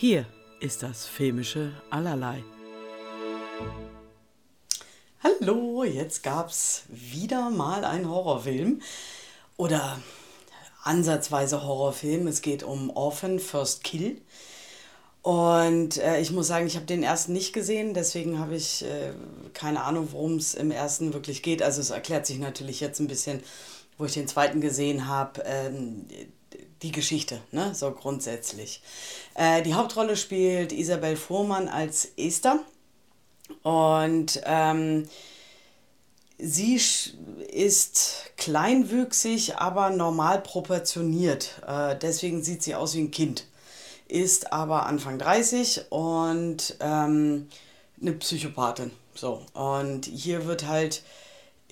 Hier ist das filmische Allerlei. Hallo, jetzt gab's wieder mal einen Horrorfilm oder ansatzweise Horrorfilm. Es geht um Orphan First Kill. Und äh, ich muss sagen, ich habe den ersten nicht gesehen, deswegen habe ich äh, keine Ahnung, worum es im ersten wirklich geht. Also es erklärt sich natürlich jetzt ein bisschen, wo ich den zweiten gesehen habe, ähm, die Geschichte, ne? so grundsätzlich. Äh, die Hauptrolle spielt Isabel Fuhrmann als Esther. Und ähm, sie ist kleinwüchsig, aber normal proportioniert. Äh, deswegen sieht sie aus wie ein Kind. Ist aber Anfang 30 und ähm, eine Psychopathin. So. Und hier wird halt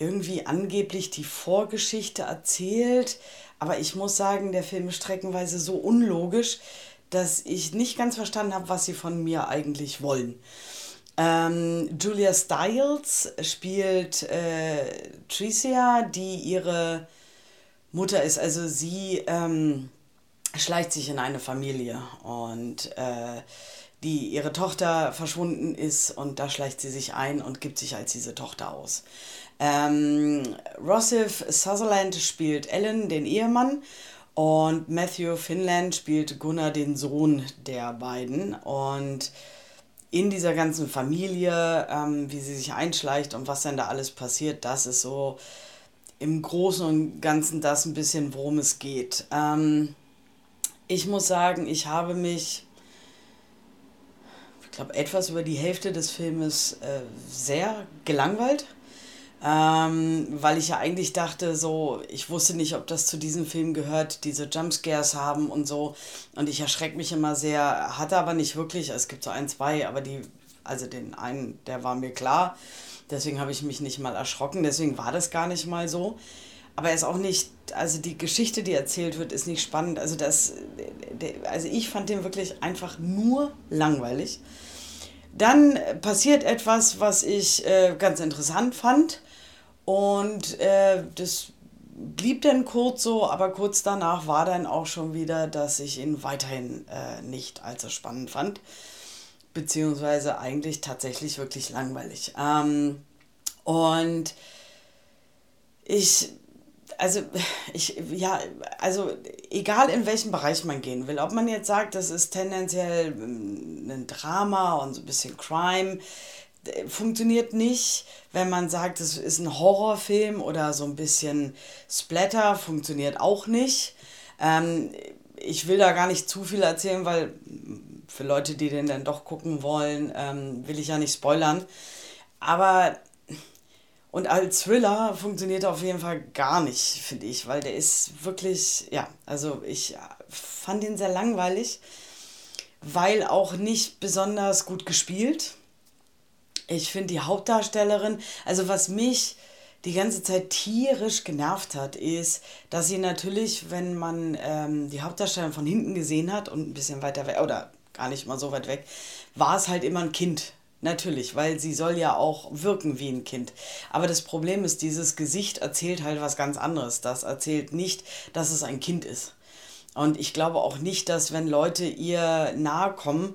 irgendwie angeblich die Vorgeschichte erzählt. Aber ich muss sagen, der Film ist streckenweise so unlogisch, dass ich nicht ganz verstanden habe, was sie von mir eigentlich wollen. Ähm, Julia Stiles spielt äh, Tricia, die ihre Mutter ist. Also sie ähm, schleicht sich in eine Familie und äh, die ihre Tochter verschwunden ist und da schleicht sie sich ein und gibt sich als diese Tochter aus. Ähm, Rossif Sutherland spielt Ellen, den Ehemann, und Matthew Finland spielt Gunnar, den Sohn der beiden. Und in dieser ganzen Familie, ähm, wie sie sich einschleicht und was denn da alles passiert, das ist so im Großen und Ganzen das ein bisschen, worum es geht. Ähm, ich muss sagen, ich habe mich, ich glaube, etwas über die Hälfte des Filmes äh, sehr gelangweilt ähm, weil ich ja eigentlich dachte, so, ich wusste nicht, ob das zu diesem Film gehört, diese Jumpscares haben und so. Und ich erschrecke mich immer sehr, hatte aber nicht wirklich, es gibt so ein, zwei, aber die, also den einen, der war mir klar. Deswegen habe ich mich nicht mal erschrocken, deswegen war das gar nicht mal so. Aber er ist auch nicht, also die Geschichte, die erzählt wird, ist nicht spannend. Also das, also ich fand den wirklich einfach nur langweilig. Dann passiert etwas, was ich äh, ganz interessant fand. Und äh, das blieb dann kurz so, aber kurz danach war dann auch schon wieder, dass ich ihn weiterhin äh, nicht allzu spannend fand. Beziehungsweise eigentlich tatsächlich wirklich langweilig. Ähm, und ich, also ich, ja, also egal in welchen Bereich man gehen will, ob man jetzt sagt, das ist tendenziell ähm, ein Drama und so ein bisschen Crime, funktioniert nicht, wenn man sagt, es ist ein Horrorfilm oder so ein bisschen Splatter, funktioniert auch nicht. Ähm, ich will da gar nicht zu viel erzählen, weil für Leute, die den dann doch gucken wollen, ähm, will ich ja nicht spoilern. Aber und als Thriller funktioniert er auf jeden Fall gar nicht, finde ich, weil der ist wirklich, ja, also ich fand ihn sehr langweilig, weil auch nicht besonders gut gespielt ich finde die Hauptdarstellerin, also was mich die ganze Zeit tierisch genervt hat, ist, dass sie natürlich, wenn man ähm, die Hauptdarstellerin von hinten gesehen hat und ein bisschen weiter weg, oder gar nicht mal so weit weg, war es halt immer ein Kind. Natürlich, weil sie soll ja auch wirken wie ein Kind. Aber das Problem ist, dieses Gesicht erzählt halt was ganz anderes. Das erzählt nicht, dass es ein Kind ist. Und ich glaube auch nicht, dass wenn Leute ihr nahe kommen,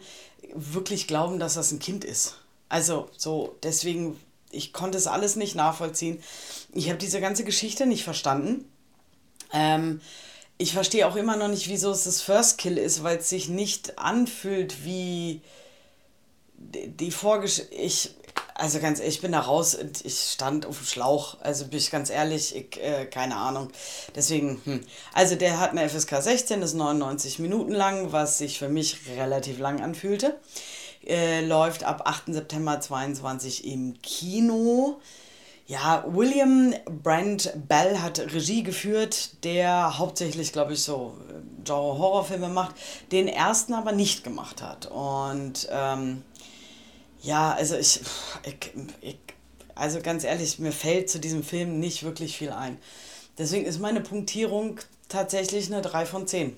wirklich glauben, dass das ein Kind ist. Also so, deswegen, ich konnte es alles nicht nachvollziehen. Ich habe diese ganze Geschichte nicht verstanden. Ähm, ich verstehe auch immer noch nicht, wieso es das First Kill ist, weil es sich nicht anfühlt wie die Vorgeschichte. Ich, also ganz ehrlich, ich bin da raus und ich stand auf dem Schlauch. Also bin ich ganz ehrlich, ich, äh, keine Ahnung. Deswegen, hm. Also der hat eine FSK 16, ist 99 Minuten lang, was sich für mich relativ lang anfühlte. Äh, läuft ab 8. September 22 im Kino. Ja, William Brand Bell hat Regie geführt, der hauptsächlich, glaube ich, so äh, Genre-Horrorfilme macht, den ersten aber nicht gemacht hat. Und ähm, ja, also ich, ich, ich, also ganz ehrlich, mir fällt zu diesem Film nicht wirklich viel ein. Deswegen ist meine Punktierung tatsächlich eine 3 von 10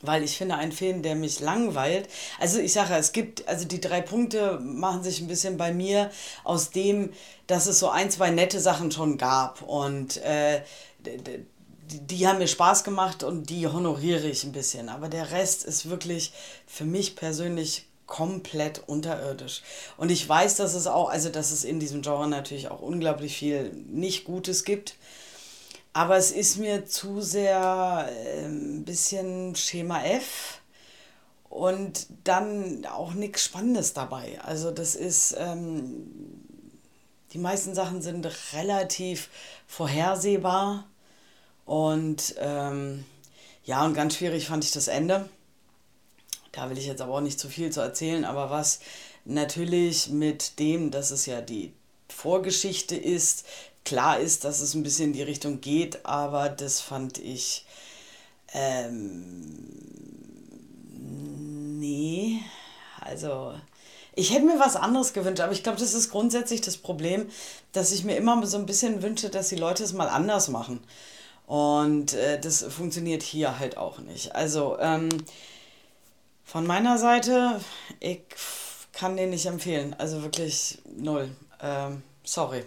weil ich finde, ein Film, der mich langweilt, also ich sage, es gibt, also die drei Punkte machen sich ein bisschen bei mir aus dem, dass es so ein, zwei nette Sachen schon gab und äh, die, die haben mir Spaß gemacht und die honoriere ich ein bisschen. Aber der Rest ist wirklich für mich persönlich komplett unterirdisch. Und ich weiß, dass es auch, also dass es in diesem Genre natürlich auch unglaublich viel nicht Gutes gibt. Aber es ist mir zu sehr äh, ein bisschen Schema F und dann auch nichts Spannendes dabei. Also das ist, ähm, die meisten Sachen sind relativ vorhersehbar und ähm, ja, und ganz schwierig fand ich das Ende. Da will ich jetzt aber auch nicht zu viel zu erzählen, aber was natürlich mit dem, dass es ja die Vorgeschichte ist, klar ist, dass es ein bisschen in die Richtung geht, aber das fand ich ähm, nee, also ich hätte mir was anderes gewünscht, aber ich glaube, das ist grundsätzlich das Problem, dass ich mir immer so ein bisschen wünsche, dass die Leute es mal anders machen. Und äh, das funktioniert hier halt auch nicht. Also ähm, von meiner Seite, ich kann den nicht empfehlen. Also wirklich null. Ähm, sorry.